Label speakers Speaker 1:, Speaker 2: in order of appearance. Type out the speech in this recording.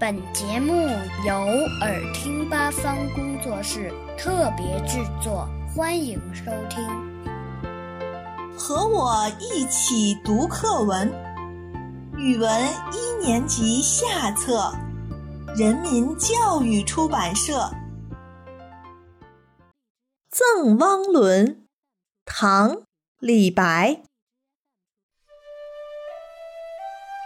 Speaker 1: 本节目由耳听八方工作室特别制作，欢迎收听。
Speaker 2: 和我一起读课文，语文一年级下册，人民教育出版社《赠汪伦》，唐·李白。